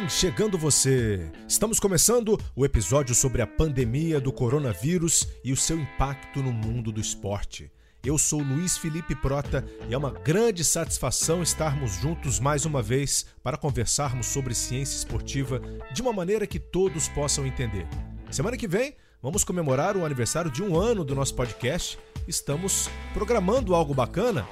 Vem chegando você! Estamos começando o episódio sobre a pandemia do coronavírus e o seu impacto no mundo do esporte. Eu sou Luiz Felipe Prota e é uma grande satisfação estarmos juntos mais uma vez para conversarmos sobre ciência esportiva de uma maneira que todos possam entender. Semana que vem vamos comemorar o aniversário de um ano do nosso podcast. Estamos programando algo bacana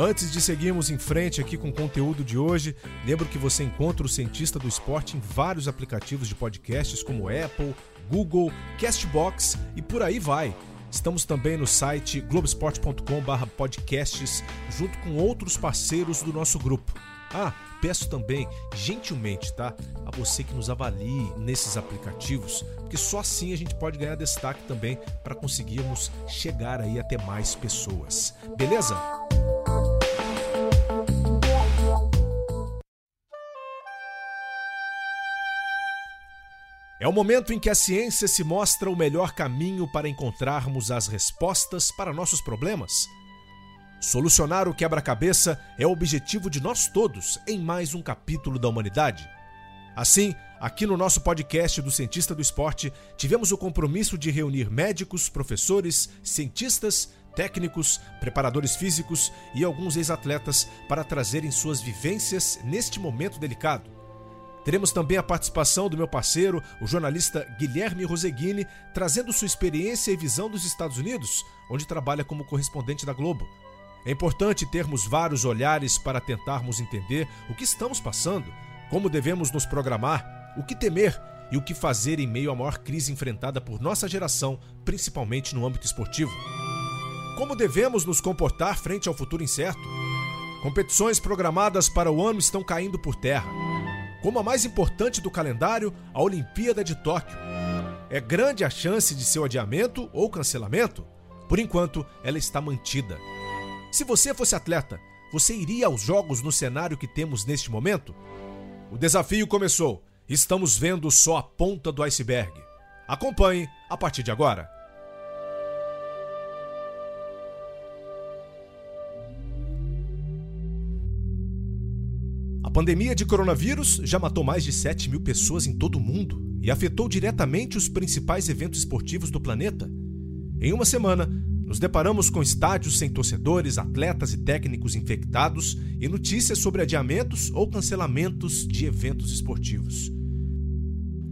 Antes de seguirmos em frente aqui com o conteúdo de hoje, lembro que você encontra o Cientista do Esporte em vários aplicativos de podcasts como Apple, Google, Castbox e por aí vai. Estamos também no site globesport.com/podcasts junto com outros parceiros do nosso grupo. Ah, peço também, gentilmente, tá? A você que nos avalie nesses aplicativos, porque só assim a gente pode ganhar destaque também para conseguirmos chegar aí até mais pessoas. Beleza? É o momento em que a ciência se mostra o melhor caminho para encontrarmos as respostas para nossos problemas. Solucionar o quebra-cabeça é o objetivo de nós todos em mais um capítulo da humanidade. Assim, aqui no nosso podcast do Cientista do Esporte, tivemos o compromisso de reunir médicos, professores, cientistas, técnicos, preparadores físicos e alguns ex-atletas para trazerem suas vivências neste momento delicado. Teremos também a participação do meu parceiro, o jornalista Guilherme Roseguini, trazendo sua experiência e visão dos Estados Unidos, onde trabalha como correspondente da Globo. É importante termos vários olhares para tentarmos entender o que estamos passando, como devemos nos programar, o que temer e o que fazer em meio à maior crise enfrentada por nossa geração, principalmente no âmbito esportivo. Como devemos nos comportar frente ao futuro incerto? Competições programadas para o ano estão caindo por terra como a mais importante do calendário, a Olimpíada de Tóquio. É grande a chance de seu adiamento ou cancelamento? Por enquanto, ela está mantida. Se você fosse atleta, você iria aos Jogos no cenário que temos neste momento? O desafio começou. Estamos vendo só a ponta do iceberg. Acompanhe a partir de agora. A pandemia de coronavírus já matou mais de 7 mil pessoas em todo o mundo e afetou diretamente os principais eventos esportivos do planeta. Em uma semana, nos deparamos com estádios sem torcedores, atletas e técnicos infectados e notícias sobre adiamentos ou cancelamentos de eventos esportivos.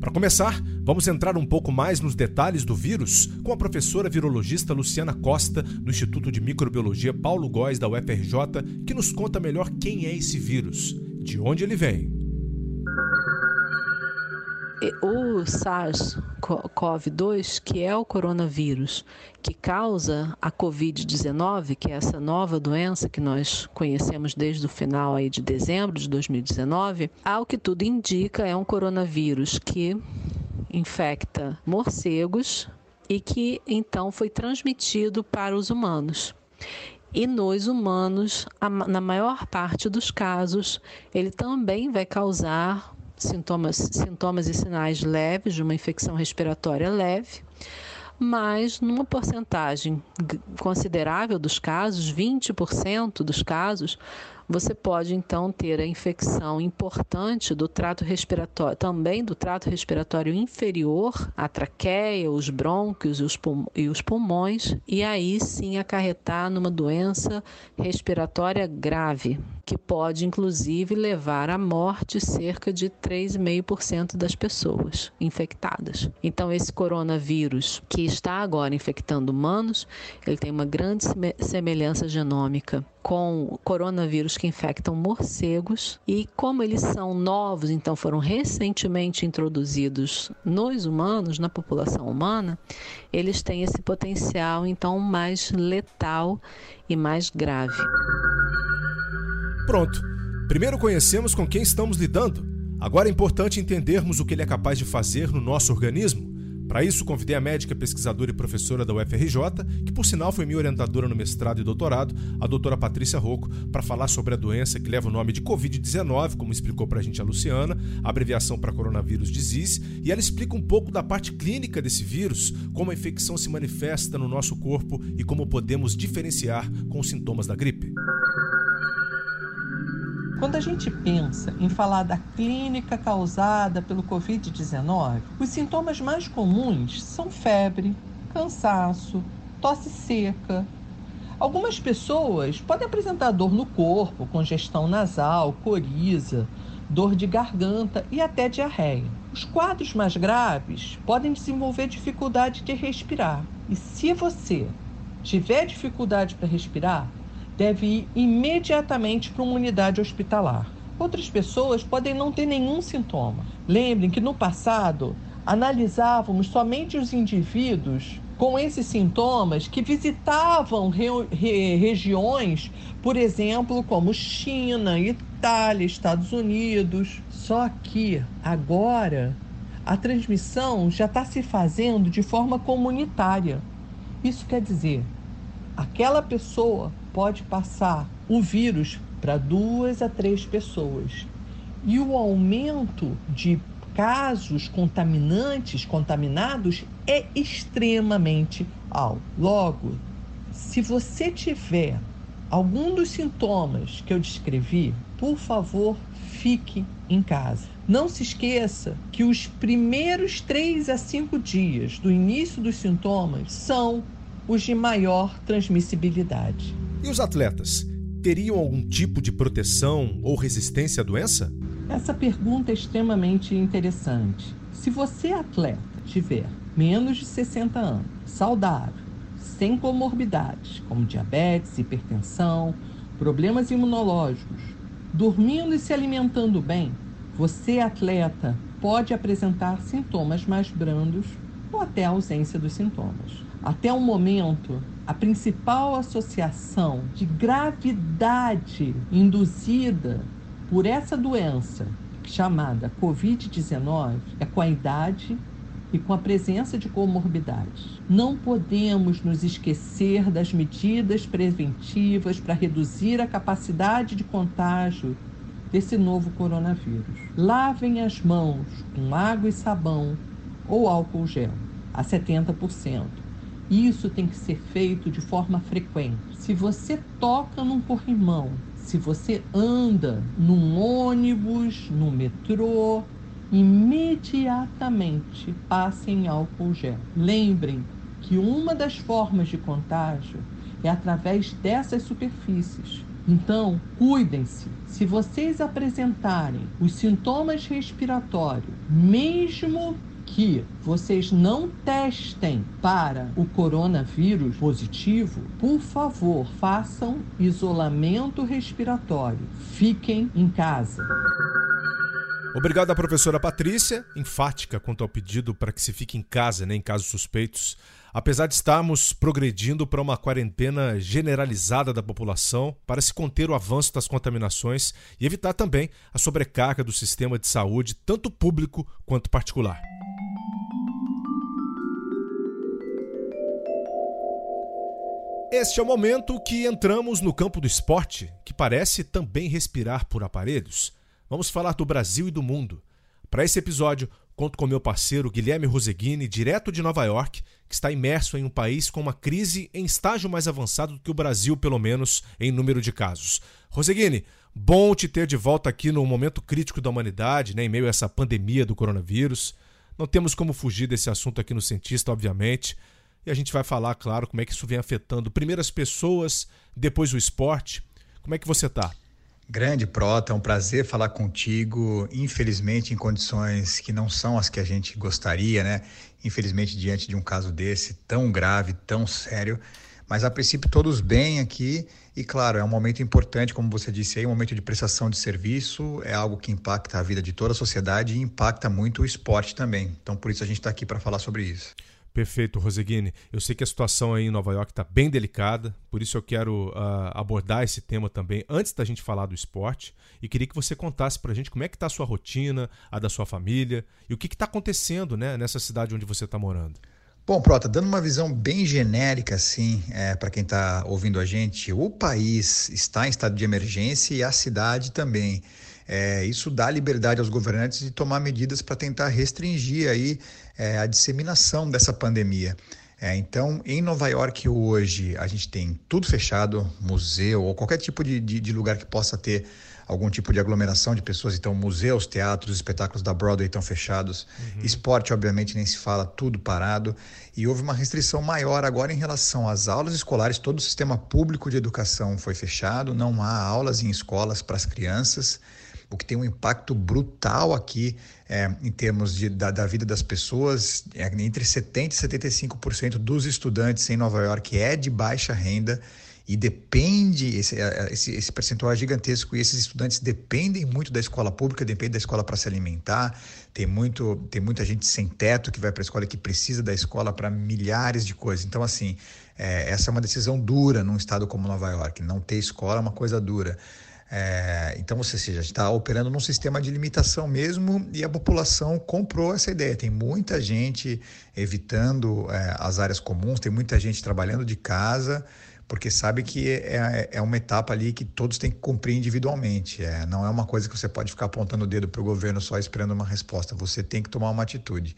Para começar, vamos entrar um pouco mais nos detalhes do vírus com a professora virologista Luciana Costa, do Instituto de Microbiologia Paulo Góes da UFRJ, que nos conta melhor quem é esse vírus de onde ele vem. O SARS-CoV-2, que é o coronavírus que causa a COVID-19, que é essa nova doença que nós conhecemos desde o final aí de dezembro de 2019, ao que tudo indica, é um coronavírus que infecta morcegos e que então foi transmitido para os humanos. E nos humanos, na maior parte dos casos, ele também vai causar sintomas, sintomas e sinais leves de uma infecção respiratória leve, mas numa porcentagem considerável dos casos, 20% dos casos, você pode então ter a infecção importante do trato respiratório, também do trato respiratório inferior, a traqueia, os brônquios e os pulmões, e aí sim acarretar numa doença respiratória grave, que pode inclusive levar à morte cerca de 3,5% das pessoas infectadas. Então esse coronavírus que está agora infectando humanos, ele tem uma grande semelhança genômica com coronavírus que infectam morcegos e como eles são novos, então foram recentemente introduzidos nos humanos, na população humana, eles têm esse potencial então mais letal e mais grave. Pronto. Primeiro conhecemos com quem estamos lidando. Agora é importante entendermos o que ele é capaz de fazer no nosso organismo. Para isso, convidei a médica, pesquisadora e professora da UFRJ, que por sinal foi minha orientadora no mestrado e doutorado, a doutora Patrícia Rocco, para falar sobre a doença que leva o nome de Covid-19, como explicou para a gente a Luciana, a abreviação para coronavírus disease, e ela explica um pouco da parte clínica desse vírus, como a infecção se manifesta no nosso corpo e como podemos diferenciar com os sintomas da gripe. Quando a gente pensa em falar da clínica causada pelo Covid-19, os sintomas mais comuns são febre, cansaço, tosse seca. Algumas pessoas podem apresentar dor no corpo, congestão nasal, coriza, dor de garganta e até diarreia. Os quadros mais graves podem desenvolver dificuldade de respirar. E se você tiver dificuldade para respirar, deve ir imediatamente para uma unidade hospitalar. Outras pessoas podem não ter nenhum sintoma. Lembrem que no passado analisávamos somente os indivíduos com esses sintomas que visitavam re re regiões, por exemplo, como China, Itália, Estados Unidos. Só que agora a transmissão já está se fazendo de forma comunitária. Isso quer dizer, aquela pessoa pode passar o vírus para duas a três pessoas. E o aumento de casos contaminantes, contaminados, é extremamente alto. Logo, se você tiver algum dos sintomas que eu descrevi, por favor, fique em casa. Não se esqueça que os primeiros três a cinco dias do início dos sintomas são os de maior transmissibilidade. E os atletas teriam algum tipo de proteção ou resistência à doença? Essa pergunta é extremamente interessante. Se você, atleta, tiver menos de 60 anos, saudável, sem comorbidades, como diabetes, hipertensão, problemas imunológicos, dormindo e se alimentando bem, você, atleta, pode apresentar sintomas mais brandos ou até a ausência dos sintomas. Até o momento, a principal associação de gravidade induzida por essa doença chamada Covid-19 é com a idade e com a presença de comorbidades. Não podemos nos esquecer das medidas preventivas para reduzir a capacidade de contágio desse novo coronavírus. Lavem as mãos com água e sabão ou álcool gel a 70%. Isso tem que ser feito de forma frequente. Se você toca num corrimão, se você anda num ônibus, no metrô, imediatamente passe em álcool gel. Lembrem que uma das formas de contágio é através dessas superfícies. Então, cuidem-se. Se vocês apresentarem os sintomas respiratórios, mesmo que vocês não testem para o coronavírus positivo, por favor, façam isolamento respiratório. Fiquem em casa. Obrigado à professora Patrícia, enfática quanto ao pedido para que se fique em casa, né, em casos suspeitos. Apesar de estarmos progredindo para uma quarentena generalizada da população para se conter o avanço das contaminações e evitar também a sobrecarga do sistema de saúde, tanto público quanto particular. Este é o momento que entramos no campo do esporte, que parece também respirar por aparelhos. Vamos falar do Brasil e do mundo. Para esse episódio, conto com meu parceiro Guilherme Roseguini, direto de Nova York, que está imerso em um país com uma crise em estágio mais avançado do que o Brasil, pelo menos em número de casos. Roseguini, bom te ter de volta aqui no momento crítico da humanidade, né, em meio a essa pandemia do coronavírus. Não temos como fugir desse assunto aqui no Cientista, obviamente. E a gente vai falar, claro, como é que isso vem afetando primeiro as pessoas, depois o esporte. Como é que você está? Grande Prota, é um prazer falar contigo. Infelizmente, em condições que não são as que a gente gostaria, né? Infelizmente, diante de um caso desse tão grave, tão sério. Mas a princípio, todos bem aqui. E claro, é um momento importante, como você disse aí, um momento de prestação de serviço. É algo que impacta a vida de toda a sociedade e impacta muito o esporte também. Então, por isso, a gente está aqui para falar sobre isso. Perfeito, Roseguini. Eu sei que a situação aí em Nova York está bem delicada, por isso eu quero uh, abordar esse tema também antes da gente falar do esporte e queria que você contasse para a gente como é que está a sua rotina, a da sua família e o que está acontecendo né, nessa cidade onde você está morando. Bom, Prota, dando uma visão bem genérica, assim, é, para quem está ouvindo a gente, o país está em estado de emergência e a cidade também. É, isso dá liberdade aos governantes de tomar medidas para tentar restringir aí é, a disseminação dessa pandemia. É, então, em Nova York hoje, a gente tem tudo fechado, museu ou qualquer tipo de, de, de lugar que possa ter algum tipo de aglomeração de pessoas. Então, museus, teatros, espetáculos da Broadway estão fechados. Uhum. Esporte, obviamente, nem se fala, tudo parado. E houve uma restrição maior agora em relação às aulas escolares. Todo o sistema público de educação foi fechado, não há aulas em escolas para as crianças o que tem um impacto brutal aqui é, em termos de, da, da, vida das pessoas. É, entre 70% e 75% dos estudantes em Nova York é de baixa renda e depende, esse, é, é, esse, esse, percentual é gigantesco e esses estudantes dependem muito da escola pública, dependem da escola para se alimentar, tem, muito, tem muita gente sem teto que vai para a escola que precisa da escola para milhares de coisas. Então, assim, é, essa é uma decisão dura num estado como Nova York, não ter escola é uma coisa dura. É, então, ou seja, está operando num sistema de limitação mesmo e a população comprou essa ideia. Tem muita gente evitando é, as áreas comuns, tem muita gente trabalhando de casa porque sabe que é, é uma etapa ali que todos têm que cumprir individualmente. É, não é uma coisa que você pode ficar apontando o dedo para o governo só esperando uma resposta. Você tem que tomar uma atitude.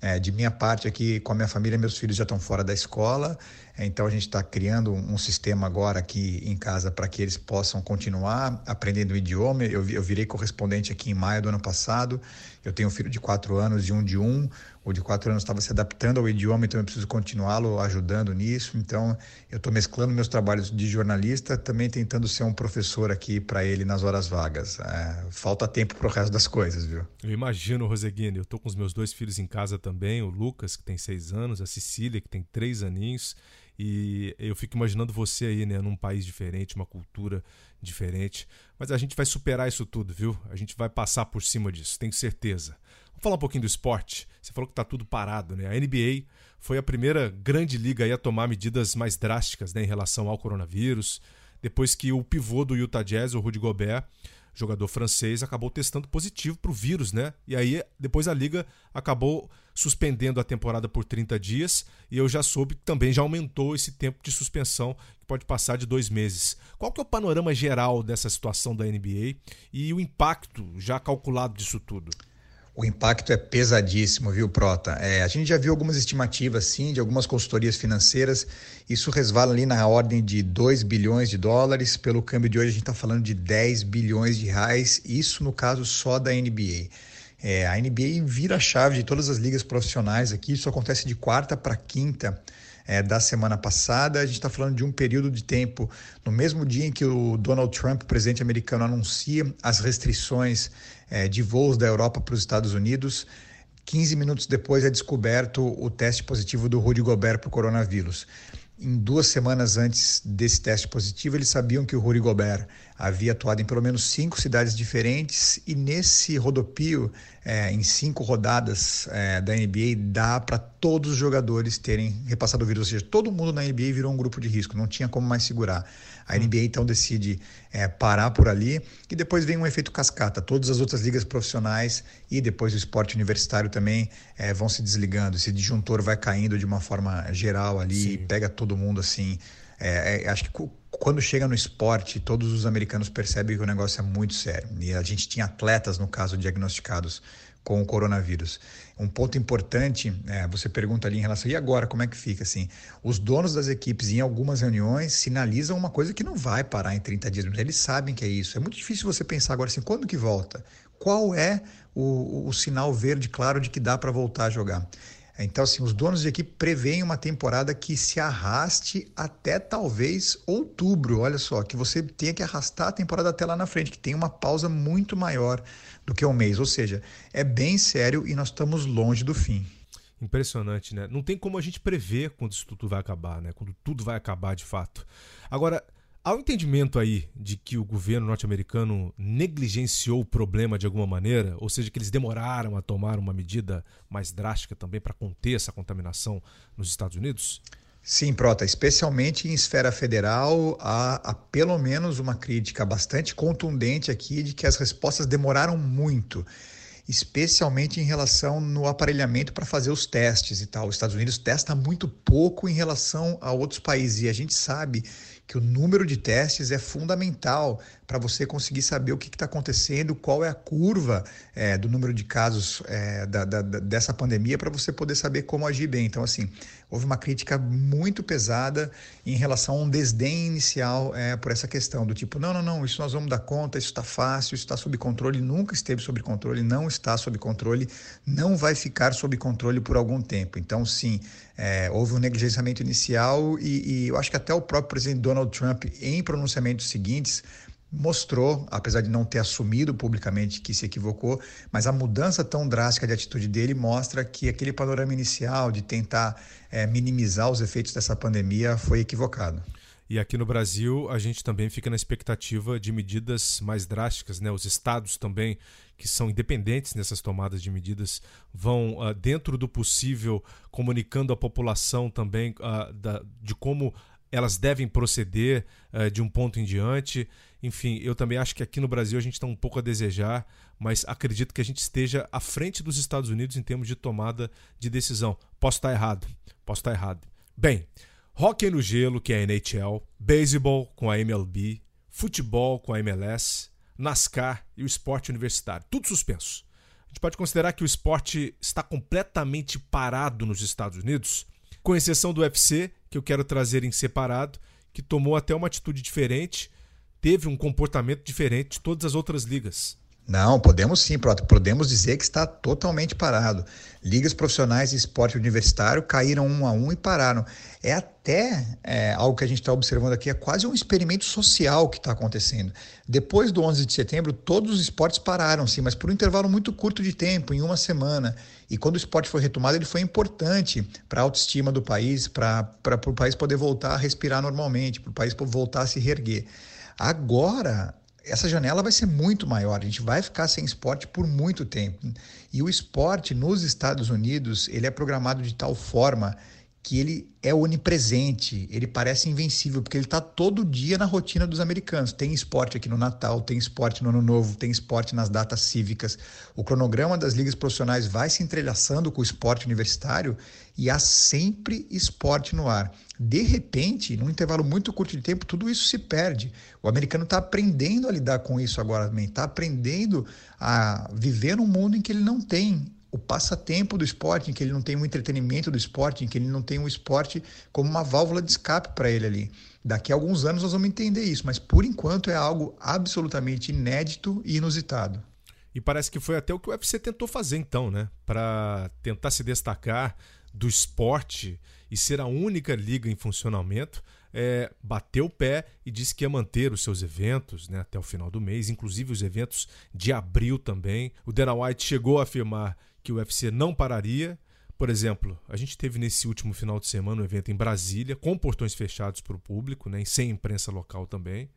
É, de minha parte aqui, com a minha família, meus filhos já estão fora da escola, é, então a gente está criando um sistema agora aqui em casa para que eles possam continuar aprendendo o idioma. Eu, eu virei correspondente aqui em maio do ano passado. Eu tenho um filho de quatro anos e um de um. O de quatro anos estava se adaptando ao idioma, então eu preciso continuá-lo ajudando nisso. Então eu estou mesclando meus trabalhos de jornalista, também tentando ser um professor aqui para ele nas horas vagas. É, falta tempo para o resto das coisas, viu? Eu imagino, Roseguini. Eu estou com os meus dois filhos em casa também, o Lucas, que tem seis anos, a Cecília, que tem três aninhos. E eu fico imaginando você aí, né, num país diferente, uma cultura diferente. Mas a gente vai superar isso tudo, viu? A gente vai passar por cima disso, tenho certeza. Vamos falar um pouquinho do esporte. Você falou que está tudo parado, né? A NBA foi a primeira grande liga a tomar medidas mais drásticas né, em relação ao coronavírus, depois que o pivô do Utah Jazz, o Rudy Gobert, jogador francês, acabou testando positivo para o vírus, né? E aí depois a liga acabou suspendendo a temporada por 30 dias e eu já soube que também já aumentou esse tempo de suspensão, que pode passar de dois meses. Qual que é o panorama geral dessa situação da NBA e o impacto já calculado disso tudo? O impacto é pesadíssimo, viu, Prota? É, a gente já viu algumas estimativas, sim, de algumas consultorias financeiras. Isso resvala ali na ordem de 2 bilhões de dólares. Pelo câmbio de hoje, a gente está falando de 10 bilhões de reais. Isso no caso só da NBA. É, a NBA vira a chave de todas as ligas profissionais aqui. Isso acontece de quarta para quinta é, da semana passada. A gente está falando de um período de tempo, no mesmo dia em que o Donald Trump, presidente americano, anuncia as restrições é, de voos da Europa para os Estados Unidos. 15 minutos depois é descoberto o teste positivo do Rudy Gobert para o coronavírus. Em duas semanas antes desse teste positivo, eles sabiam que o Rudy Gobert havia atuado em pelo menos cinco cidades diferentes e nesse rodopio, é, em cinco rodadas é, da NBA, dá para todos os jogadores terem repassado o vírus. Ou seja, todo mundo na NBA virou um grupo de risco, não tinha como mais segurar. A NBA então decide é, parar por ali e depois vem um efeito cascata. Todas as outras ligas profissionais e depois o esporte universitário também é, vão se desligando. Esse disjuntor vai caindo de uma forma geral ali Sim. pega todo mundo assim. É, é, acho que quando chega no esporte, todos os americanos percebem que o negócio é muito sério. E a gente tinha atletas, no caso, diagnosticados com o coronavírus. Um ponto importante, é, você pergunta ali em relação, e agora, como é que fica? Assim, os donos das equipes, em algumas reuniões, sinalizam uma coisa que não vai parar em 30 dias. Eles sabem que é isso. É muito difícil você pensar agora assim, quando que volta? Qual é o, o sinal verde claro de que dá para voltar a jogar? Então, assim, os donos de equipe preveem uma temporada que se arraste até talvez outubro. Olha só, que você tenha que arrastar a temporada até lá na frente, que tem uma pausa muito maior do que um mês. Ou seja, é bem sério e nós estamos longe do fim. Impressionante, né? Não tem como a gente prever quando isso tudo vai acabar, né? Quando tudo vai acabar de fato. Agora, Há um entendimento aí de que o governo norte-americano negligenciou o problema de alguma maneira, ou seja, que eles demoraram a tomar uma medida mais drástica também para conter essa contaminação nos Estados Unidos? Sim, Prota, especialmente em esfera federal, há, há, pelo menos uma crítica bastante contundente aqui de que as respostas demoraram muito, especialmente em relação no aparelhamento para fazer os testes e tal. Os Estados Unidos testa muito pouco em relação a outros países e a gente sabe que o número de testes é fundamental para você conseguir saber o que está acontecendo, qual é a curva é, do número de casos é, da, da, dessa pandemia, para você poder saber como agir bem. Então, assim, houve uma crítica muito pesada em relação a um desdém inicial é, por essa questão do tipo, não, não, não, isso nós vamos dar conta, isso está fácil, isso está sob controle, nunca esteve sob controle, não está sob controle, não vai ficar sob controle por algum tempo. Então, sim, é, houve um negligenciamento inicial e, e eu acho que até o próprio presidente Donald Trump, em pronunciamentos seguintes, mostrou, apesar de não ter assumido publicamente que se equivocou, mas a mudança tão drástica de atitude dele mostra que aquele panorama inicial de tentar é, minimizar os efeitos dessa pandemia foi equivocado. E aqui no Brasil, a gente também fica na expectativa de medidas mais drásticas, né? Os estados também, que são independentes nessas tomadas de medidas, vão, uh, dentro do possível, comunicando à população também uh, da, de como elas devem proceder uh, de um ponto em diante. Enfim, eu também acho que aqui no Brasil a gente está um pouco a desejar, mas acredito que a gente esteja à frente dos Estados Unidos em termos de tomada de decisão. Posso estar errado, posso estar errado. Bem, hockey no gelo, que é a NHL, beisebol com a MLB, futebol com a MLS, NASCAR e o esporte universitário, tudo suspenso. A gente pode considerar que o esporte está completamente parado nos Estados Unidos, com exceção do UFC, que eu quero trazer em separado, que tomou até uma atitude diferente teve um comportamento diferente de todas as outras ligas. Não, podemos sim, podemos dizer que está totalmente parado. Ligas profissionais de esporte universitário caíram um a um e pararam. É até é, algo que a gente está observando aqui, é quase um experimento social que está acontecendo. Depois do 11 de setembro, todos os esportes pararam, sim, mas por um intervalo muito curto de tempo, em uma semana. E quando o esporte foi retomado, ele foi importante para a autoestima do país, para o país poder voltar a respirar normalmente, para o país voltar a se reerguer. Agora, essa janela vai ser muito maior. A gente vai ficar sem esporte por muito tempo. E o esporte nos Estados Unidos, ele é programado de tal forma que ele é onipresente, ele parece invencível, porque ele está todo dia na rotina dos americanos. Tem esporte aqui no Natal, tem esporte no Ano Novo, tem esporte nas datas cívicas. O cronograma das ligas profissionais vai se entrelaçando com o esporte universitário e há sempre esporte no ar. De repente, num intervalo muito curto de tempo, tudo isso se perde. O americano está aprendendo a lidar com isso agora também, está aprendendo a viver num mundo em que ele não tem o passatempo do esporte, em que ele não tem um entretenimento do esporte, em que ele não tem um esporte como uma válvula de escape para ele ali. Daqui a alguns anos nós vamos entender isso, mas por enquanto é algo absolutamente inédito e inusitado. E parece que foi até o que o UFC tentou fazer então, né? Para tentar se destacar do esporte e ser a única liga em funcionamento, é, bateu o pé e disse que ia manter os seus eventos né, até o final do mês, inclusive os eventos de abril também. O Dana White chegou a afirmar que o UFC não pararia. Por exemplo, a gente teve nesse último final de semana um evento em Brasília, com portões fechados para o público, né, sem imprensa local também.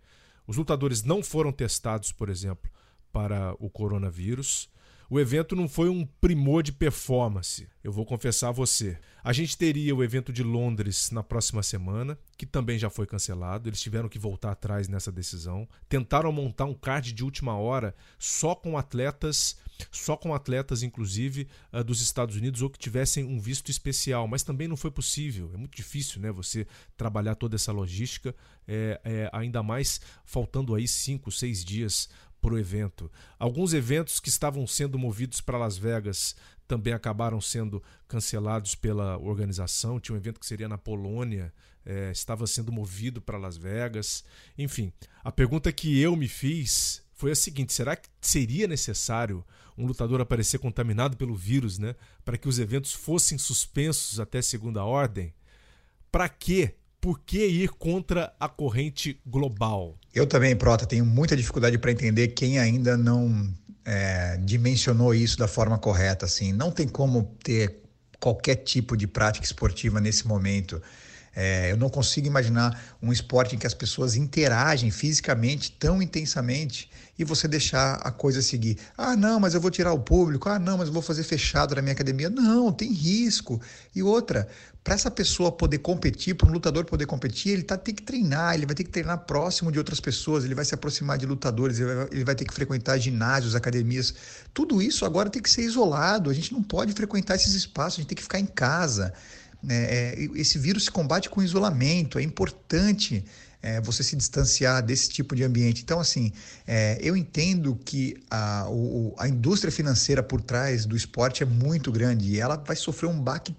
Os lutadores não foram testados, por exemplo, para o coronavírus. O evento não foi um primor de performance, eu vou confessar a você. A gente teria o evento de Londres na próxima semana, que também já foi cancelado. Eles tiveram que voltar atrás nessa decisão. Tentaram montar um card de última hora só com atletas, só com atletas, inclusive, uh, dos Estados Unidos ou que tivessem um visto especial, mas também não foi possível. É muito difícil, né? Você trabalhar toda essa logística, é, é, ainda mais faltando aí cinco, seis dias para o evento. Alguns eventos que estavam sendo movidos para Las Vegas também acabaram sendo cancelados pela organização. Tinha um evento que seria na Polônia, é, estava sendo movido para Las Vegas. Enfim, a pergunta que eu me fiz foi a seguinte: será que seria necessário um lutador aparecer contaminado pelo vírus, né, para que os eventos fossem suspensos até segunda ordem? Para quê? por que ir contra a corrente global? Eu também, Prota, tenho muita dificuldade para entender quem ainda não é, dimensionou isso da forma correta. Assim, não tem como ter qualquer tipo de prática esportiva nesse momento. É, eu não consigo imaginar um esporte em que as pessoas interagem fisicamente tão intensamente e você deixar a coisa seguir. Ah, não, mas eu vou tirar o público. Ah, não, mas eu vou fazer fechado na minha academia. Não, tem risco. E outra, para essa pessoa poder competir, para um lutador poder competir, ele tá, tem que treinar, ele vai ter que treinar próximo de outras pessoas, ele vai se aproximar de lutadores, ele vai, ele vai ter que frequentar ginásios, academias. Tudo isso agora tem que ser isolado. A gente não pode frequentar esses espaços, a gente tem que ficar em casa. É, é, esse vírus se combate com isolamento, é importante é, você se distanciar desse tipo de ambiente. Então, assim, é, eu entendo que a, o, a indústria financeira por trás do esporte é muito grande e ela vai sofrer um baque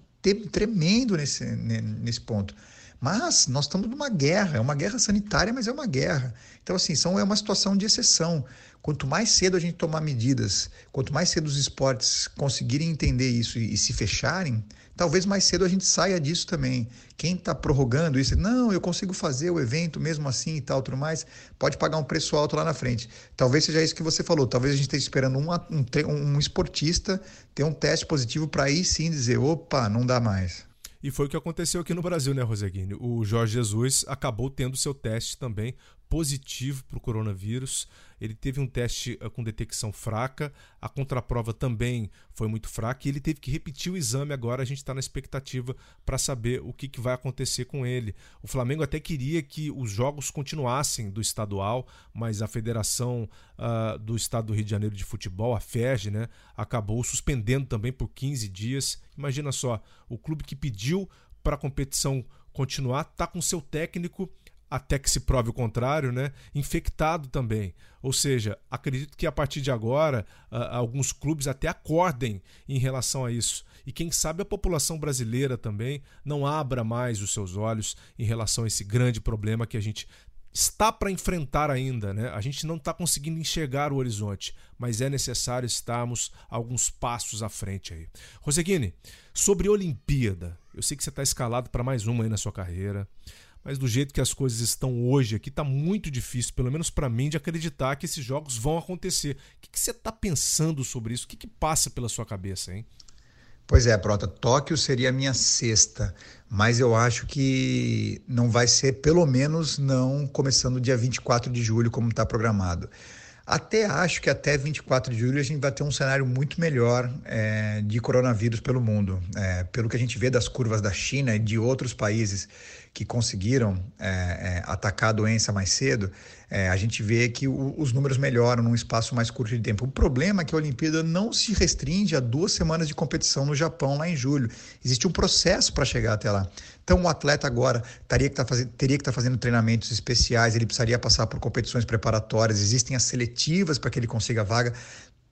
tremendo nesse, nesse ponto. Mas nós estamos numa guerra, é uma guerra sanitária, mas é uma guerra. Então, assim, são, é uma situação de exceção. Quanto mais cedo a gente tomar medidas, quanto mais cedo os esportes conseguirem entender isso e, e se fecharem, talvez mais cedo a gente saia disso também. Quem está prorrogando isso, não, eu consigo fazer o evento mesmo assim e tal, tudo mais, pode pagar um preço alto lá na frente. Talvez seja isso que você falou. Talvez a gente esteja esperando um, um, um esportista ter um teste positivo para aí sim dizer, opa, não dá mais. E foi o que aconteceu aqui no Brasil, né, Roseguini? O Jorge Jesus acabou tendo seu teste também positivo para o coronavírus. Ele teve um teste uh, com detecção fraca, a contraprova também foi muito fraca e ele teve que repetir o exame. Agora a gente está na expectativa para saber o que, que vai acontecer com ele. O Flamengo até queria que os jogos continuassem do estadual, mas a Federação uh, do Estado do Rio de Janeiro de Futebol, a FERJ, né, acabou suspendendo também por 15 dias. Imagina só, o clube que pediu para a competição continuar está com seu técnico até que se prove o contrário, né? infectado também. Ou seja, acredito que a partir de agora uh, alguns clubes até acordem em relação a isso. E quem sabe a população brasileira também não abra mais os seus olhos em relação a esse grande problema que a gente está para enfrentar ainda, né? A gente não está conseguindo enxergar o horizonte, mas é necessário estarmos alguns passos à frente aí. Roseguini, sobre Olimpíada, eu sei que você está escalado para mais uma aí na sua carreira. Mas do jeito que as coisas estão hoje aqui, está muito difícil, pelo menos para mim, de acreditar que esses jogos vão acontecer. O que, você está pensando sobre isso? O que, que passa pela sua cabeça, hein? Pois é, Prota, Tóquio seria a minha sexta, mas eu acho que não vai ser, pelo menos não começando dia 24 de julho, como está programado. Até acho que até 24 de julho a gente vai ter um cenário muito melhor é, de coronavírus pelo mundo. É, pelo que a gente vê das curvas da China e de outros países que conseguiram é, é, atacar a doença mais cedo, é, a gente vê que o, os números melhoram num espaço mais curto de tempo. O problema é que a Olimpíada não se restringe a duas semanas de competição no Japão, lá em julho. Existe um processo para chegar até lá. Então, o atleta agora teria que tá teria que estar tá fazendo treinamentos especiais, ele precisaria passar por competições preparatórias, existem as seletivas para que ele consiga a vaga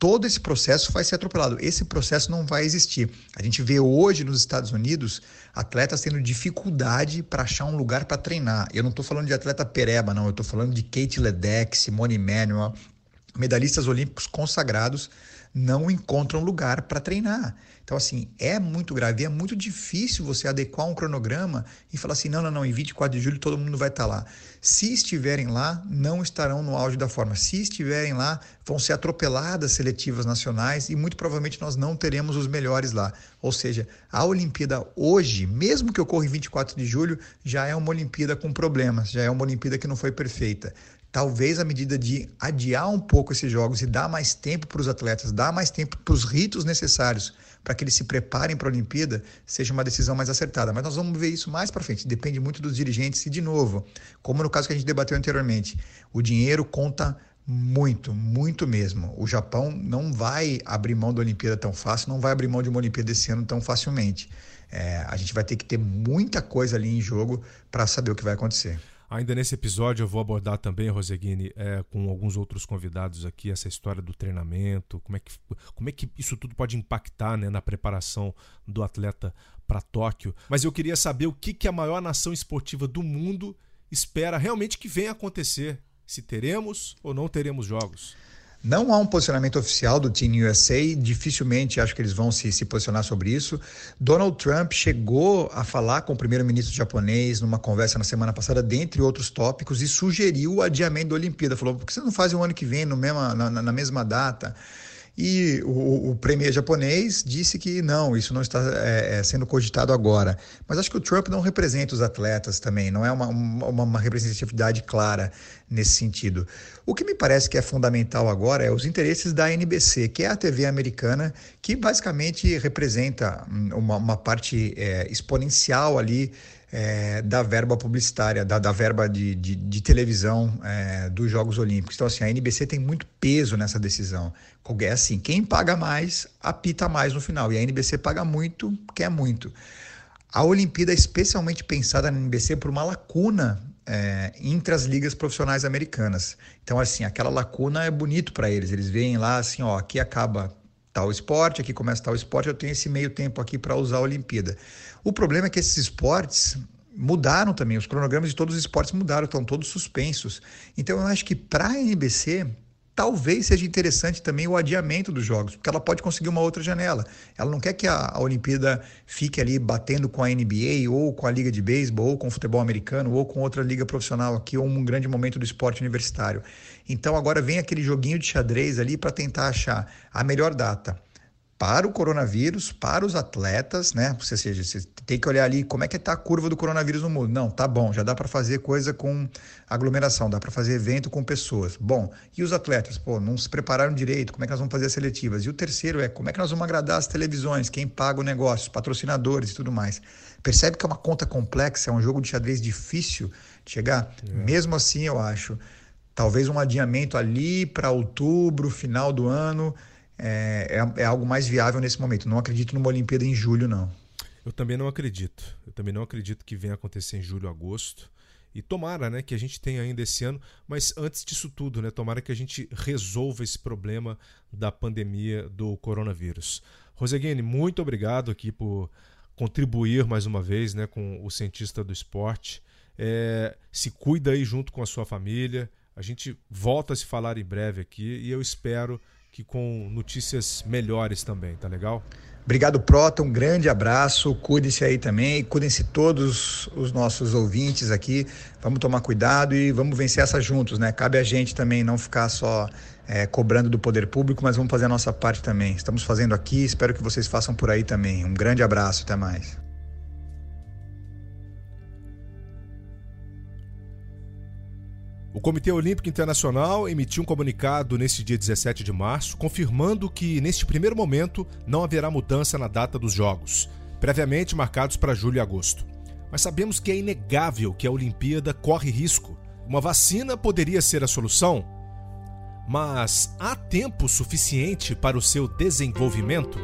todo esse processo vai ser atropelado. Esse processo não vai existir. A gente vê hoje nos Estados Unidos atletas tendo dificuldade para achar um lugar para treinar. Eu não estou falando de atleta pereba, não. Eu estou falando de Kate Ledeck, Simone Manuel, medalhistas olímpicos consagrados não encontram lugar para treinar. Então, assim, é muito grave, é muito difícil você adequar um cronograma e falar assim: não, não, não, em 24 de julho todo mundo vai estar tá lá. Se estiverem lá, não estarão no auge da forma. Se estiverem lá, vão ser atropeladas seletivas nacionais e muito provavelmente nós não teremos os melhores lá. Ou seja, a Olimpíada hoje, mesmo que ocorra em 24 de julho, já é uma Olimpíada com problemas, já é uma Olimpíada que não foi perfeita talvez a medida de adiar um pouco esses jogos e dar mais tempo para os atletas, dar mais tempo para os ritos necessários para que eles se preparem para a Olimpíada, seja uma decisão mais acertada. Mas nós vamos ver isso mais para frente. Depende muito dos dirigentes e, de novo, como no caso que a gente debateu anteriormente, o dinheiro conta muito, muito mesmo. O Japão não vai abrir mão da Olimpíada tão fácil, não vai abrir mão de uma Olimpíada esse ano tão facilmente. É, a gente vai ter que ter muita coisa ali em jogo para saber o que vai acontecer. Ainda nesse episódio eu vou abordar também, Roseguini, é, com alguns outros convidados aqui, essa história do treinamento, como é que, como é que isso tudo pode impactar né, na preparação do atleta para Tóquio. Mas eu queria saber o que, que a maior nação esportiva do mundo espera realmente que venha acontecer. Se teremos ou não teremos jogos. Não há um posicionamento oficial do Team USA, dificilmente acho que eles vão se, se posicionar sobre isso. Donald Trump chegou a falar com o primeiro-ministro japonês numa conversa na semana passada, dentre outros tópicos, e sugeriu o adiamento da Olimpíada. Falou: por que você não faz o ano que vem, no mesma, na, na mesma data? E o, o premier japonês disse que não, isso não está é, é, sendo cogitado agora. Mas acho que o Trump não representa os atletas também, não é uma, uma, uma representatividade clara nesse sentido. O que me parece que é fundamental agora é os interesses da NBC, que é a TV americana, que basicamente representa uma, uma parte é, exponencial ali é, da verba publicitária, da, da verba de, de, de televisão é, dos Jogos Olímpicos. Então, assim, a NBC tem muito peso nessa decisão. É assim, quem paga mais, apita mais no final. E a NBC paga muito, quer muito. A Olimpíada é especialmente pensada na NBC por uma lacuna é, entre as ligas profissionais americanas. Então, assim, aquela lacuna é bonito para eles. Eles veem lá assim, ó, aqui acaba tal esporte, aqui começa tal esporte, eu tenho esse meio tempo aqui para usar a Olimpíada. O problema é que esses esportes mudaram também, os cronogramas de todos os esportes mudaram, estão todos suspensos. Então eu acho que para a NBC talvez seja interessante também o adiamento dos jogos, porque ela pode conseguir uma outra janela. Ela não quer que a, a Olimpíada fique ali batendo com a NBA ou com a Liga de Beisebol ou com o futebol americano ou com outra liga profissional aqui ou um grande momento do esporte universitário. Então agora vem aquele joguinho de xadrez ali para tentar achar a melhor data para o coronavírus, para os atletas, né? Ou seja, você tem que olhar ali como é que está a curva do coronavírus no mundo. Não, tá bom, já dá para fazer coisa com aglomeração, dá para fazer evento com pessoas. Bom, e os atletas? Pô, não se prepararam direito, como é que nós vamos fazer as seletivas? E o terceiro é como é que nós vamos agradar as televisões, quem paga o negócio, os patrocinadores e tudo mais. Percebe que é uma conta complexa, é um jogo de xadrez difícil de chegar? É. Mesmo assim, eu acho, talvez um adiamento ali para outubro, final do ano é, é, é algo mais viável nesse momento. Não acredito numa Olimpíada em julho, não. Eu também não acredito. Eu também não acredito que venha acontecer em julho, agosto. E tomara, né, que a gente tenha ainda esse ano, mas antes disso tudo, né, tomara que a gente resolva esse problema da pandemia do coronavírus. Roseguine, muito obrigado aqui por contribuir mais uma vez, né, com o cientista do esporte. É, se cuida aí junto com a sua família. A gente volta a se falar em breve aqui e eu espero que com notícias melhores também, tá legal? Obrigado, Prota. Um grande abraço. Cuide-se aí também. Cuidem-se todos os nossos ouvintes aqui. Vamos tomar cuidado e vamos vencer essa juntos, né? Cabe a gente também não ficar só é, cobrando do poder público, mas vamos fazer a nossa parte também. Estamos fazendo aqui. Espero que vocês façam por aí também. Um grande abraço. Até mais. O Comitê Olímpico Internacional emitiu um comunicado neste dia 17 de março, confirmando que, neste primeiro momento, não haverá mudança na data dos Jogos, previamente marcados para julho e agosto. Mas sabemos que é inegável que a Olimpíada corre risco. Uma vacina poderia ser a solução? Mas há tempo suficiente para o seu desenvolvimento?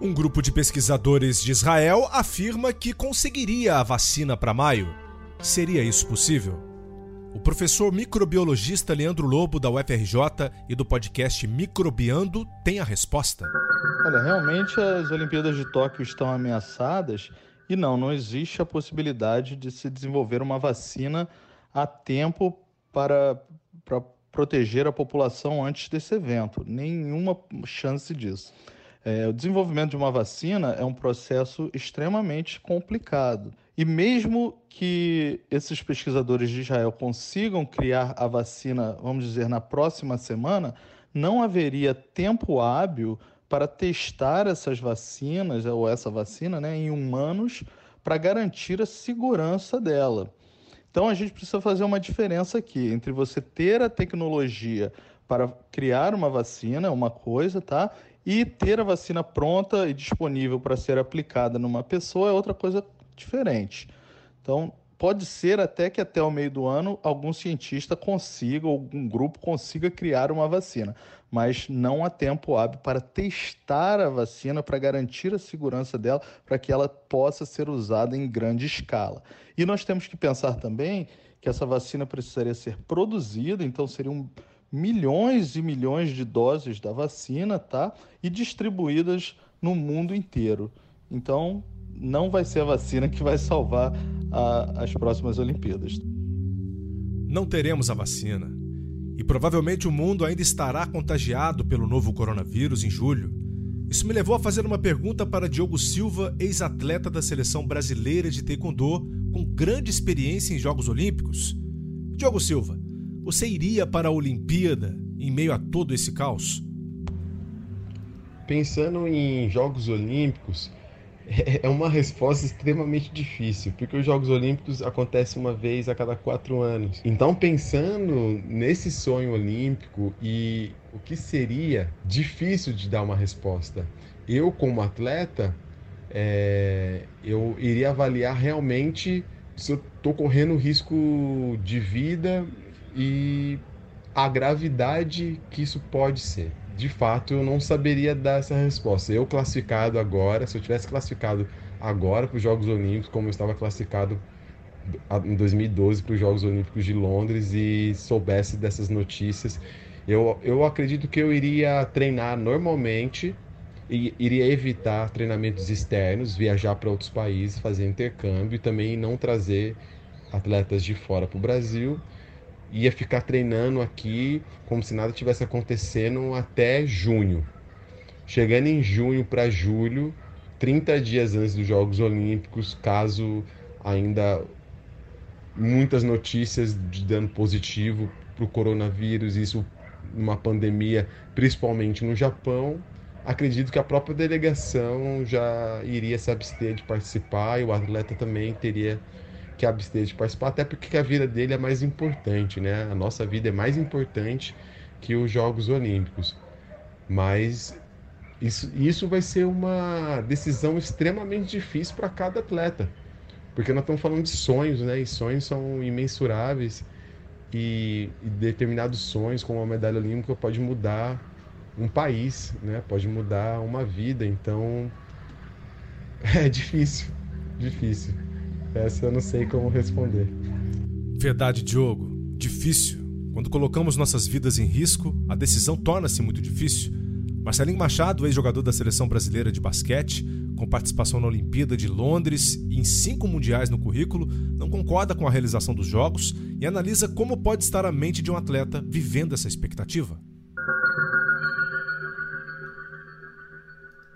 Um grupo de pesquisadores de Israel afirma que conseguiria a vacina para maio. Seria isso possível? O professor microbiologista Leandro Lobo, da UFRJ e do podcast Microbiando, tem a resposta. Olha, realmente as Olimpíadas de Tóquio estão ameaçadas e não, não existe a possibilidade de se desenvolver uma vacina a tempo para, para proteger a população antes desse evento. Nenhuma chance disso. É, o desenvolvimento de uma vacina é um processo extremamente complicado. E mesmo que esses pesquisadores de Israel consigam criar a vacina, vamos dizer, na próxima semana, não haveria tempo hábil para testar essas vacinas, ou essa vacina, né, em humanos, para garantir a segurança dela. Então a gente precisa fazer uma diferença aqui entre você ter a tecnologia para criar uma vacina, uma coisa, tá? E ter a vacina pronta e disponível para ser aplicada numa pessoa é outra coisa diferente. Então, pode ser até que até o meio do ano algum cientista consiga, algum grupo consiga criar uma vacina, mas não há tempo hábil para testar a vacina, para garantir a segurança dela, para que ela possa ser usada em grande escala. E nós temos que pensar também que essa vacina precisaria ser produzida, então seriam milhões e milhões de doses da vacina, tá? E distribuídas no mundo inteiro. Então, não vai ser a vacina que vai salvar a, as próximas Olimpíadas. Não teremos a vacina. E provavelmente o mundo ainda estará contagiado pelo novo coronavírus em julho. Isso me levou a fazer uma pergunta para Diogo Silva, ex-atleta da seleção brasileira de taekwondo, com grande experiência em Jogos Olímpicos. Diogo Silva, você iria para a Olimpíada em meio a todo esse caos? Pensando em Jogos Olímpicos, é uma resposta extremamente difícil, porque os Jogos Olímpicos acontecem uma vez a cada quatro anos. Então, pensando nesse sonho olímpico e o que seria difícil de dar uma resposta, eu, como atleta, é, eu iria avaliar realmente se eu estou correndo risco de vida e a gravidade que isso pode ser de fato eu não saberia dar essa resposta. Eu classificado agora, se eu tivesse classificado agora para os Jogos Olímpicos, como eu estava classificado em 2012 para os Jogos Olímpicos de Londres e soubesse dessas notícias, eu, eu acredito que eu iria treinar normalmente iria evitar treinamentos externos, viajar para outros países, fazer intercâmbio e também não trazer atletas de fora para o Brasil. Ia ficar treinando aqui como se nada tivesse acontecendo até junho. Chegando em junho para julho, 30 dias antes dos Jogos Olímpicos, caso ainda muitas notícias de dano positivo para o coronavírus, isso uma pandemia, principalmente no Japão, acredito que a própria delegação já iria se abster de participar e o atleta também teria que abster de participar, até porque a vida dele é mais importante, né? A nossa vida é mais importante que os Jogos Olímpicos. Mas isso, isso vai ser uma decisão extremamente difícil para cada atleta, porque nós estamos falando de sonhos, né? E sonhos são imensuráveis e, e determinados sonhos, como a medalha olímpica, pode mudar um país, né? Pode mudar uma vida. Então é difícil, difícil. Essa eu não sei como responder. Verdade, Diogo. Difícil. Quando colocamos nossas vidas em risco, a decisão torna-se muito difícil. Marcelinho Machado, ex-jogador da seleção brasileira de basquete, com participação na Olimpíada de Londres e em cinco mundiais no currículo, não concorda com a realização dos Jogos e analisa como pode estar a mente de um atleta vivendo essa expectativa.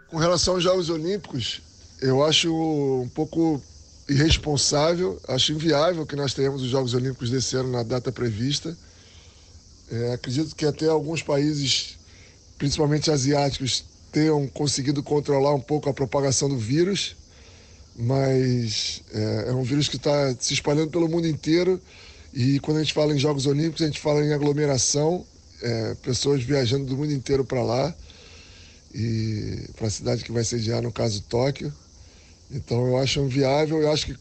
Com relação aos Jogos Olímpicos, eu acho um pouco irresponsável, acho inviável que nós tenhamos os Jogos Olímpicos desse ano na data prevista. É, acredito que até alguns países, principalmente asiáticos, tenham conseguido controlar um pouco a propagação do vírus, mas é, é um vírus que está se espalhando pelo mundo inteiro e quando a gente fala em Jogos Olímpicos, a gente fala em aglomeração, é, pessoas viajando do mundo inteiro para lá e para a cidade que vai sediar, no caso Tóquio. Então eu acho inviável, eu acho que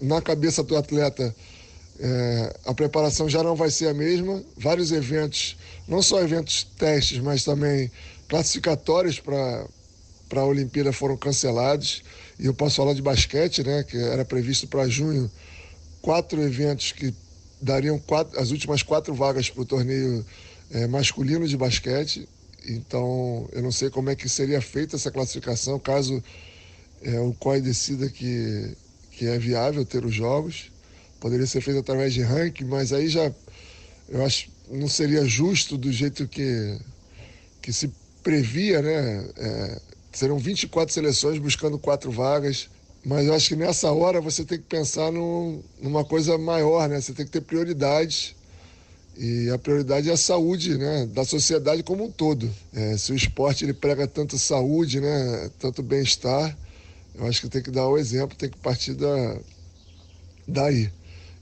na cabeça do atleta é, a preparação já não vai ser a mesma. Vários eventos, não só eventos testes, mas também classificatórios para a Olimpíada foram cancelados. E eu posso falar de basquete, né, que era previsto para junho, quatro eventos que dariam quatro, as últimas quatro vagas para o torneio é, masculino de basquete. Então, eu não sei como é que seria feita essa classificação caso é, o COI decida que, que é viável ter os jogos. Poderia ser feito através de ranking, mas aí já eu acho não seria justo do jeito que, que se previa, né? É, serão 24 seleções buscando quatro vagas. Mas eu acho que nessa hora você tem que pensar numa coisa maior, né? Você tem que ter prioridades. E a prioridade é a saúde né, da sociedade como um todo. É, se o esporte ele prega tanto saúde, né, tanto bem-estar, eu acho que tem que dar o exemplo, tem que partir da, daí.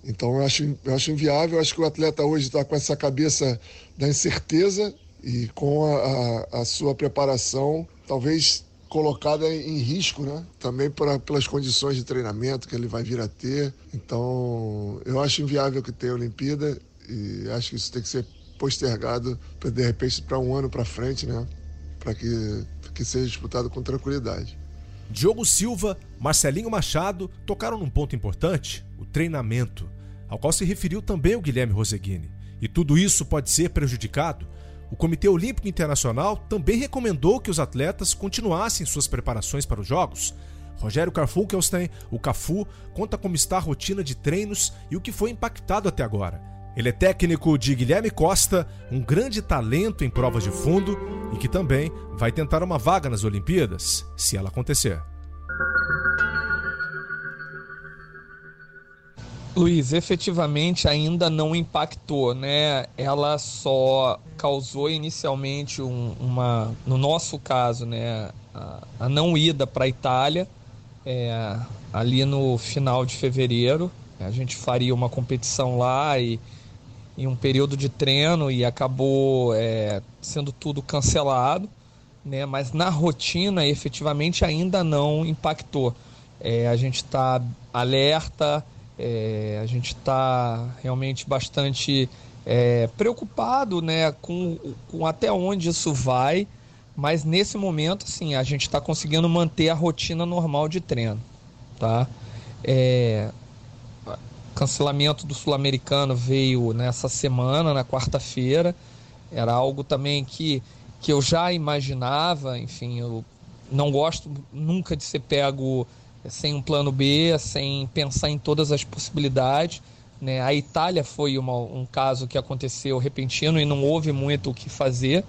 Então eu acho, eu acho inviável, eu acho que o atleta hoje está com essa cabeça da incerteza e com a, a, a sua preparação talvez colocada em risco, né? Também pra, pelas condições de treinamento que ele vai vir a ter. Então, eu acho inviável que tenha a Olimpíada e acho que isso tem que ser postergado, de repente, para um ano para frente, né? Para que, que seja disputado com tranquilidade. Diogo Silva, Marcelinho Machado tocaram num ponto importante, o treinamento, ao qual se referiu também o Guilherme Roseguini. E tudo isso pode ser prejudicado. O Comitê Olímpico Internacional também recomendou que os atletas continuassem suas preparações para os Jogos. Rogério Carfunkelstein, o Cafu, conta como está a rotina de treinos e o que foi impactado até agora. Ele é técnico de Guilherme Costa, um grande talento em provas de fundo e que também vai tentar uma vaga nas Olimpíadas, se ela acontecer. Luiz, efetivamente ainda não impactou, né? Ela só causou inicialmente um, uma, no nosso caso, né, a, a não ida para a Itália, é, ali no final de fevereiro. A gente faria uma competição lá e em um período de treino e acabou é, sendo tudo cancelado, né? Mas na rotina, efetivamente, ainda não impactou. É, a gente está alerta, é, a gente está realmente bastante é, preocupado, né? Com, com até onde isso vai, mas nesse momento, assim, a gente está conseguindo manter a rotina normal de treino, tá? É, cancelamento do Sul-Americano veio nessa semana, na quarta-feira. Era algo também que, que eu já imaginava, enfim, eu não gosto nunca de ser pego sem um plano B, sem pensar em todas as possibilidades. Né? A Itália foi uma, um caso que aconteceu repentino e não houve muito o que fazer,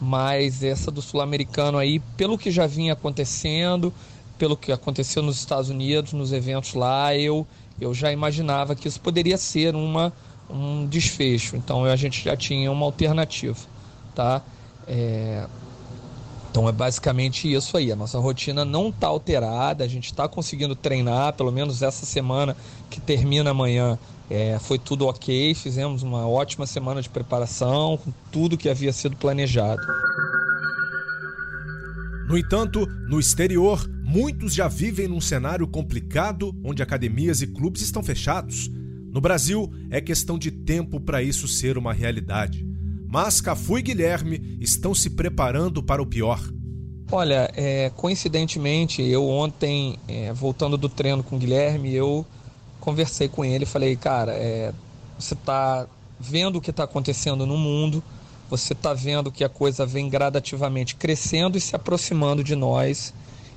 mas essa do sul-americano aí, pelo que já vinha acontecendo, pelo que aconteceu nos Estados Unidos, nos eventos lá, eu, eu já imaginava que isso poderia ser uma, um desfecho. Então a gente já tinha uma alternativa, tá? É, então é basicamente isso aí. A nossa rotina não está alterada, a gente está conseguindo treinar, pelo menos essa semana que termina amanhã. É, foi tudo ok, fizemos uma ótima semana de preparação, com tudo que havia sido planejado. No entanto, no exterior, muitos já vivem num cenário complicado onde academias e clubes estão fechados. No Brasil, é questão de tempo para isso ser uma realidade. Mas Cafu e Guilherme estão se preparando para o pior. Olha, é, coincidentemente, eu ontem, é, voltando do treino com o Guilherme, eu conversei com ele e falei, cara, é, você está vendo o que está acontecendo no mundo, você está vendo que a coisa vem gradativamente crescendo e se aproximando de nós.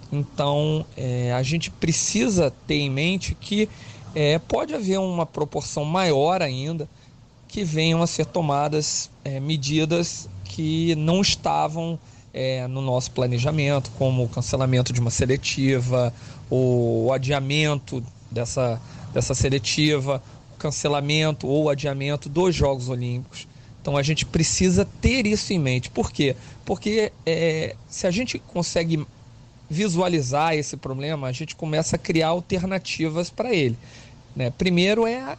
Então, é, a gente precisa ter em mente que é, pode haver uma proporção maior ainda que venham a ser tomadas é, medidas que não estavam é, no nosso planejamento, como o cancelamento de uma seletiva, o, adiamento dessa, dessa seletiva, o cancelamento ou adiamento dos Jogos Olímpicos. Então a gente precisa ter isso em mente. Por quê? Porque é, se a gente consegue visualizar esse problema, a gente começa a criar alternativas para ele. Né? Primeiro é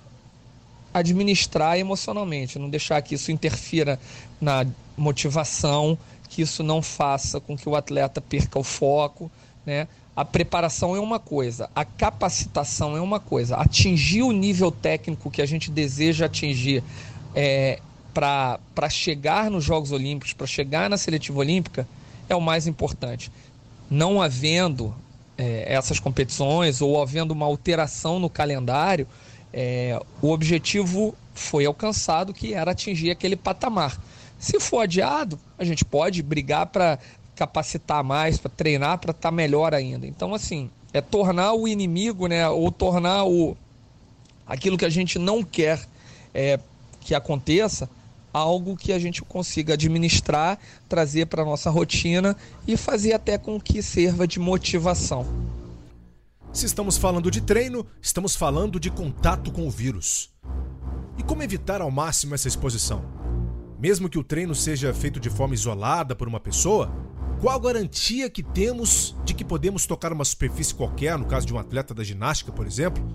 administrar emocionalmente, não deixar que isso interfira na motivação, que isso não faça com que o atleta perca o foco, né? A preparação é uma coisa, a capacitação é uma coisa. Atingir o nível técnico que a gente deseja atingir é, para chegar nos Jogos Olímpicos, para chegar na seletiva olímpica, é o mais importante. Não havendo é, essas competições ou havendo uma alteração no calendário, é, o objetivo foi alcançado, que era atingir aquele patamar. Se for adiado, a gente pode brigar para capacitar mais, para treinar, para estar tá melhor ainda. Então, assim, é tornar o inimigo, né, ou tornar o aquilo que a gente não quer é, que aconteça, algo que a gente consiga administrar, trazer para nossa rotina e fazer até com que sirva de motivação. Se estamos falando de treino, estamos falando de contato com o vírus. E como evitar ao máximo essa exposição? Mesmo que o treino seja feito de forma isolada por uma pessoa, qual a garantia que temos de que podemos tocar uma superfície qualquer, no caso de um atleta da ginástica, por exemplo?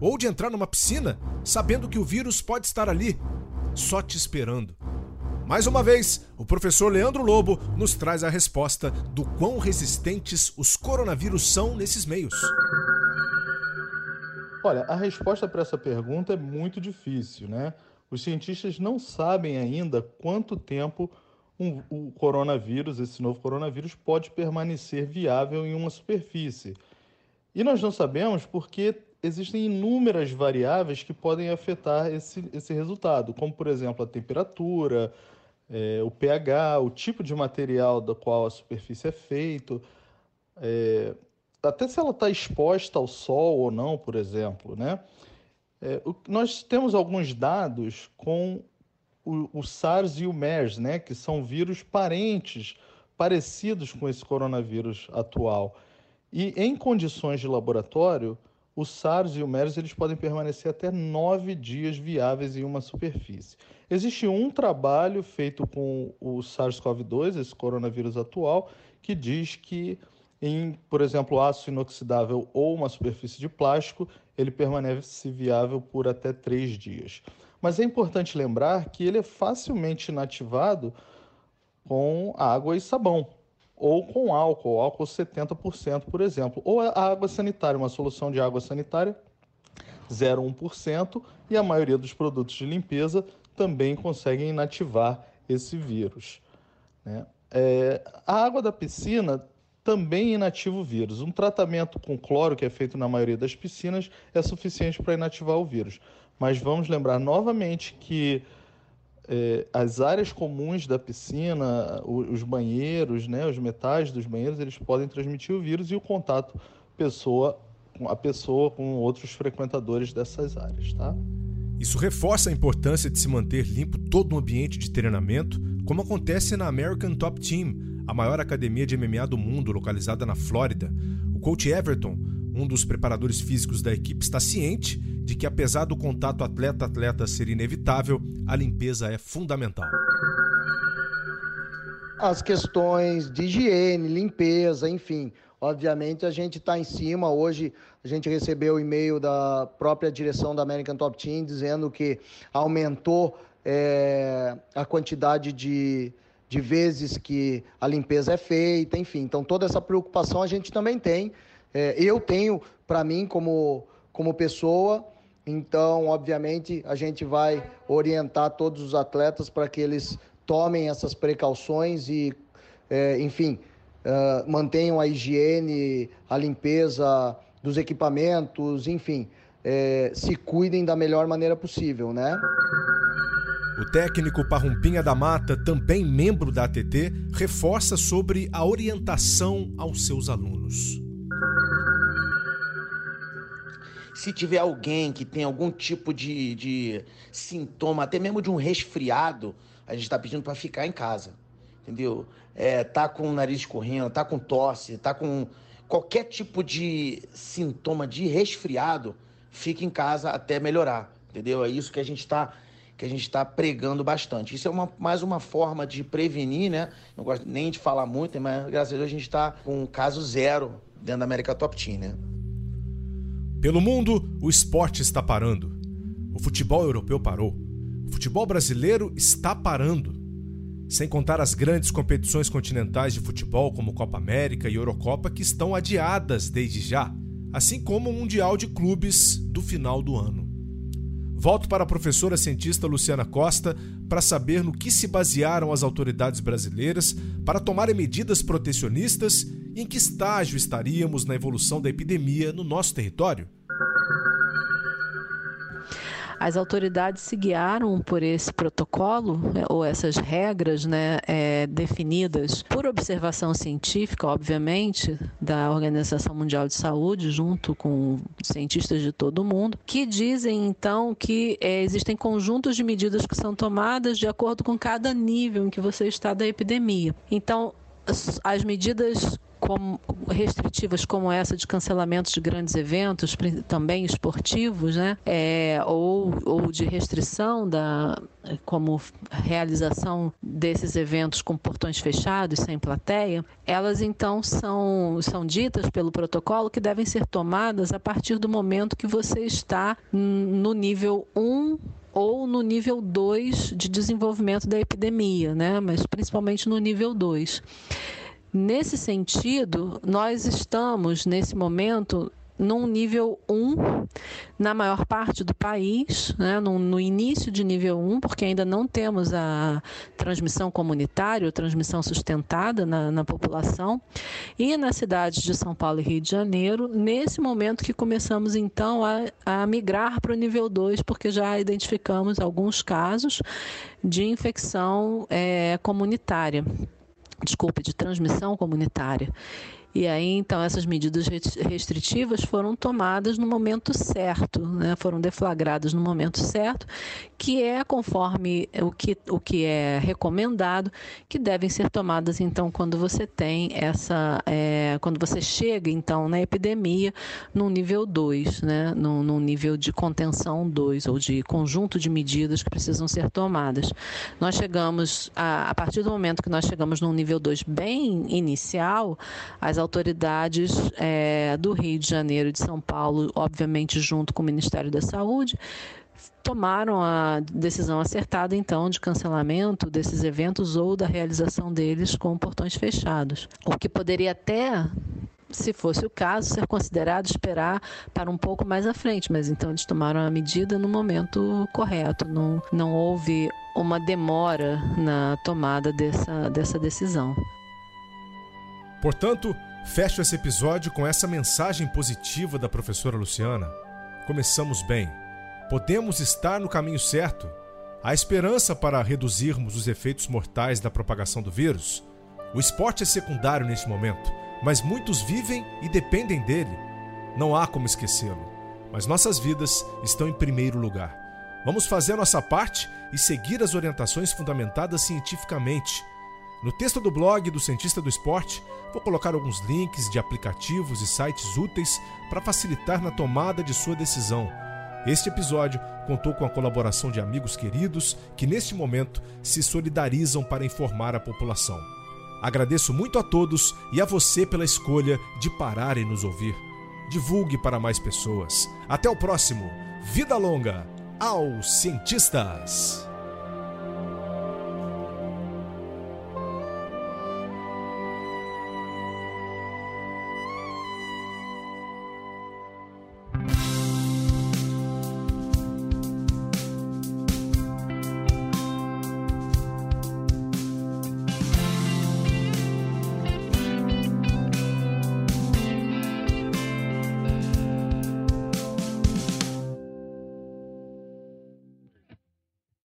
Ou de entrar numa piscina, sabendo que o vírus pode estar ali, só te esperando? Mais uma vez, o professor Leandro Lobo nos traz a resposta do quão resistentes os coronavírus são nesses meios. Olha, a resposta para essa pergunta é muito difícil, né? Os cientistas não sabem ainda quanto tempo um, o coronavírus, esse novo coronavírus, pode permanecer viável em uma superfície. E nós não sabemos porque existem inúmeras variáveis que podem afetar esse, esse resultado, como, por exemplo, a temperatura, é, o pH, o tipo de material da qual a superfície é feito, é, até se ela está exposta ao sol ou não, por exemplo, né? É, o, nós temos alguns dados com o, o, SARS e o MERS, né, que são vírus parentes, parecidos com esse coronavírus atual. E em condições de laboratório, o SARS e o MERS eles podem permanecer até nove dias viáveis em uma superfície. Existe um trabalho feito com o SARS-CoV-2, esse coronavírus atual, que diz que em, por exemplo, aço inoxidável ou uma superfície de plástico, ele permanece viável por até três dias. Mas é importante lembrar que ele é facilmente inativado com água e sabão, ou com álcool, álcool 70%, por exemplo, ou a água sanitária, uma solução de água sanitária 0,1%, e a maioria dos produtos de limpeza também conseguem inativar esse vírus. Né? É, a água da piscina também inativa o vírus. Um tratamento com cloro, que é feito na maioria das piscinas, é suficiente para inativar o vírus. Mas vamos lembrar novamente que é, as áreas comuns da piscina, os banheiros, né, os metais dos banheiros, eles podem transmitir o vírus e o contato pessoa a pessoa com outros frequentadores dessas áreas, tá? Isso reforça a importância de se manter limpo todo o ambiente de treinamento, como acontece na American Top Team, a maior academia de MMA do mundo, localizada na Flórida. O coach Everton, um dos preparadores físicos da equipe, está ciente de que, apesar do contato atleta-atleta ser inevitável, a limpeza é fundamental. As questões de higiene, limpeza, enfim. Obviamente, a gente está em cima. Hoje, a gente recebeu o e-mail da própria direção da American Top Team dizendo que aumentou é, a quantidade de, de vezes que a limpeza é feita, enfim. Então, toda essa preocupação a gente também tem. É, eu tenho, para mim, como, como pessoa, então, obviamente, a gente vai orientar todos os atletas para que eles tomem essas precauções e, é, enfim, uh, mantenham a higiene, a limpeza dos equipamentos, enfim, é, se cuidem da melhor maneira possível, né? O técnico Parrumpinha da Mata, também membro da ATT, reforça sobre a orientação aos seus alunos. Se tiver alguém que tem algum tipo de, de sintoma, até mesmo de um resfriado, a gente está pedindo para ficar em casa, entendeu? É, tá com o nariz escorrendo, tá com tosse, tá com qualquer tipo de sintoma de resfriado, fique em casa até melhorar, entendeu? É isso que a gente está que a gente está pregando bastante. Isso é uma, mais uma forma de prevenir, né? Não gosto nem de falar muito, mas graças a Deus a gente está com caso zero dentro da América Top Team, né? Pelo mundo, o esporte está parando. O futebol europeu parou. O futebol brasileiro está parando. Sem contar as grandes competições continentais de futebol, como Copa América e Eurocopa, que estão adiadas desde já, assim como o Mundial de Clubes do final do ano. Volto para a professora cientista Luciana Costa para saber no que se basearam as autoridades brasileiras para tomarem medidas protecionistas em que estágio estaríamos na evolução da epidemia no nosso território. As autoridades se guiaram por esse protocolo né, ou essas regras né, é, definidas por observação científica, obviamente, da Organização Mundial de Saúde, junto com cientistas de todo o mundo, que dizem então que é, existem conjuntos de medidas que são tomadas de acordo com cada nível em que você está da epidemia. Então, as medidas como, restritivas como essa de cancelamento de grandes eventos, também esportivos, né? É, ou, ou de restrição da como realização desses eventos com portões fechados, sem plateia, elas então são, são ditas pelo protocolo que devem ser tomadas a partir do momento que você está no nível 1 ou no nível 2 de desenvolvimento da epidemia, né? mas principalmente no nível 2. Nesse sentido, nós estamos, nesse momento, num nível 1 na maior parte do país, né, no, no, início de nível 1, porque ainda não temos a transmissão comunitária, ou transmissão sustentada na, na população, e nas cidades de São Paulo e Rio de Janeiro, nesse momento que começamos então a, a migrar para o nível 2, porque já identificamos alguns casos de infecção é, comunitária desculpe, de transmissão comunitária. E aí, então, essas medidas restritivas foram tomadas no momento certo, né? foram deflagradas no momento certo, que é conforme o que, o que é recomendado, que devem ser tomadas, então, quando você tem essa. É, quando você chega, então, na epidemia, no nível 2, né? num, num nível de contenção 2, ou de conjunto de medidas que precisam ser tomadas. Nós chegamos, a, a partir do momento que nós chegamos num nível 2 bem inicial, as autoridades é, do Rio de Janeiro e de São Paulo, obviamente junto com o Ministério da Saúde, tomaram a decisão acertada, então, de cancelamento desses eventos ou da realização deles com portões fechados. O que poderia até se fosse o caso, ser considerado esperar para um pouco mais à frente, mas então eles tomaram a medida no momento correto, não, não houve uma demora na tomada dessa, dessa decisão. Portanto, Fecho esse episódio com essa mensagem positiva da professora Luciana. Começamos bem. Podemos estar no caminho certo. Há esperança para reduzirmos os efeitos mortais da propagação do vírus? O esporte é secundário neste momento, mas muitos vivem e dependem dele. Não há como esquecê-lo. Mas nossas vidas estão em primeiro lugar. Vamos fazer nossa parte e seguir as orientações fundamentadas cientificamente. No texto do blog do Cientista do Esporte, vou colocar alguns links de aplicativos e sites úteis para facilitar na tomada de sua decisão. Este episódio contou com a colaboração de amigos queridos que, neste momento, se solidarizam para informar a população. Agradeço muito a todos e a você pela escolha de parar e nos ouvir. Divulgue para mais pessoas. Até o próximo. Vida longa aos cientistas!